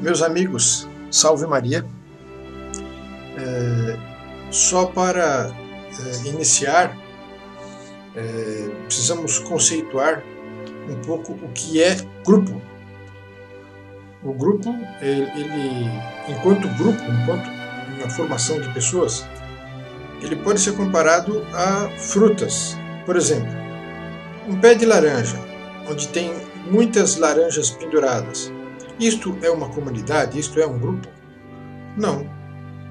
Meus amigos, salve Maria. É, só para é, iniciar, é, precisamos conceituar um pouco o que é grupo. O grupo, ele, ele enquanto grupo, enquanto uma formação de pessoas, ele pode ser comparado a frutas. Por exemplo, um pé de laranja, onde tem muitas laranjas penduradas isto é uma comunidade? Isto é um grupo? Não.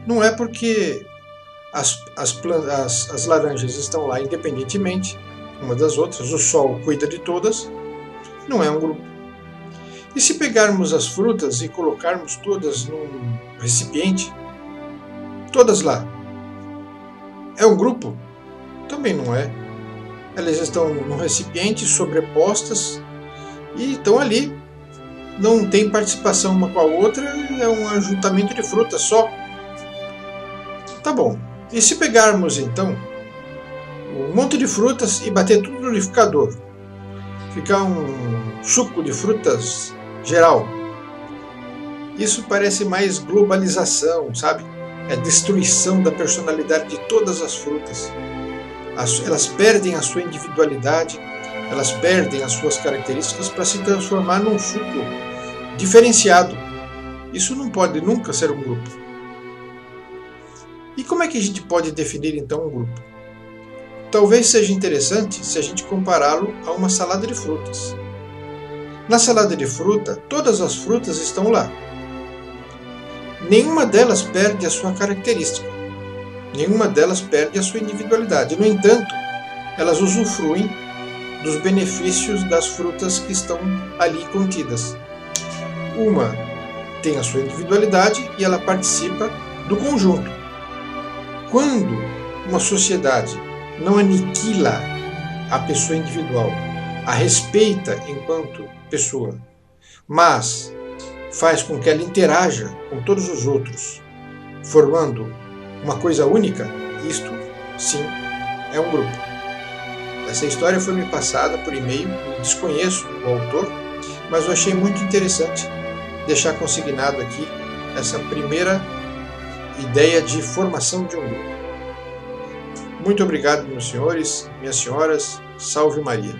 Não é porque as, as, as, as laranjas estão lá independentemente uma das outras, o sol cuida de todas, não é um grupo. E se pegarmos as frutas e colocarmos todas num recipiente, todas lá, é um grupo? Também não é. Elas estão num recipiente sobrepostas e estão ali não tem participação uma com a outra, é um ajuntamento de frutas só. Tá bom. E se pegarmos então um monte de frutas e bater tudo no liquidificador? Ficar um suco de frutas geral. Isso parece mais globalização, sabe? É destruição da personalidade de todas as frutas. elas perdem a sua individualidade, elas perdem as suas características para se transformar num suco diferenciado. Isso não pode nunca ser um grupo. E como é que a gente pode definir então um grupo? Talvez seja interessante se a gente compará-lo a uma salada de frutas. Na salada de fruta, todas as frutas estão lá. Nenhuma delas perde a sua característica. Nenhuma delas perde a sua individualidade. No entanto, elas usufruem dos benefícios das frutas que estão ali contidas. Uma tem a sua individualidade e ela participa do conjunto. Quando uma sociedade não aniquila a pessoa individual, a respeita enquanto pessoa, mas faz com que ela interaja com todos os outros, formando uma coisa única, isto sim é um grupo. Essa história foi me passada por e-mail, desconheço o autor, mas eu achei muito interessante deixar consignado aqui essa primeira ideia de formação de um grupo. Muito obrigado, meus senhores, minhas senhoras. Salve Maria.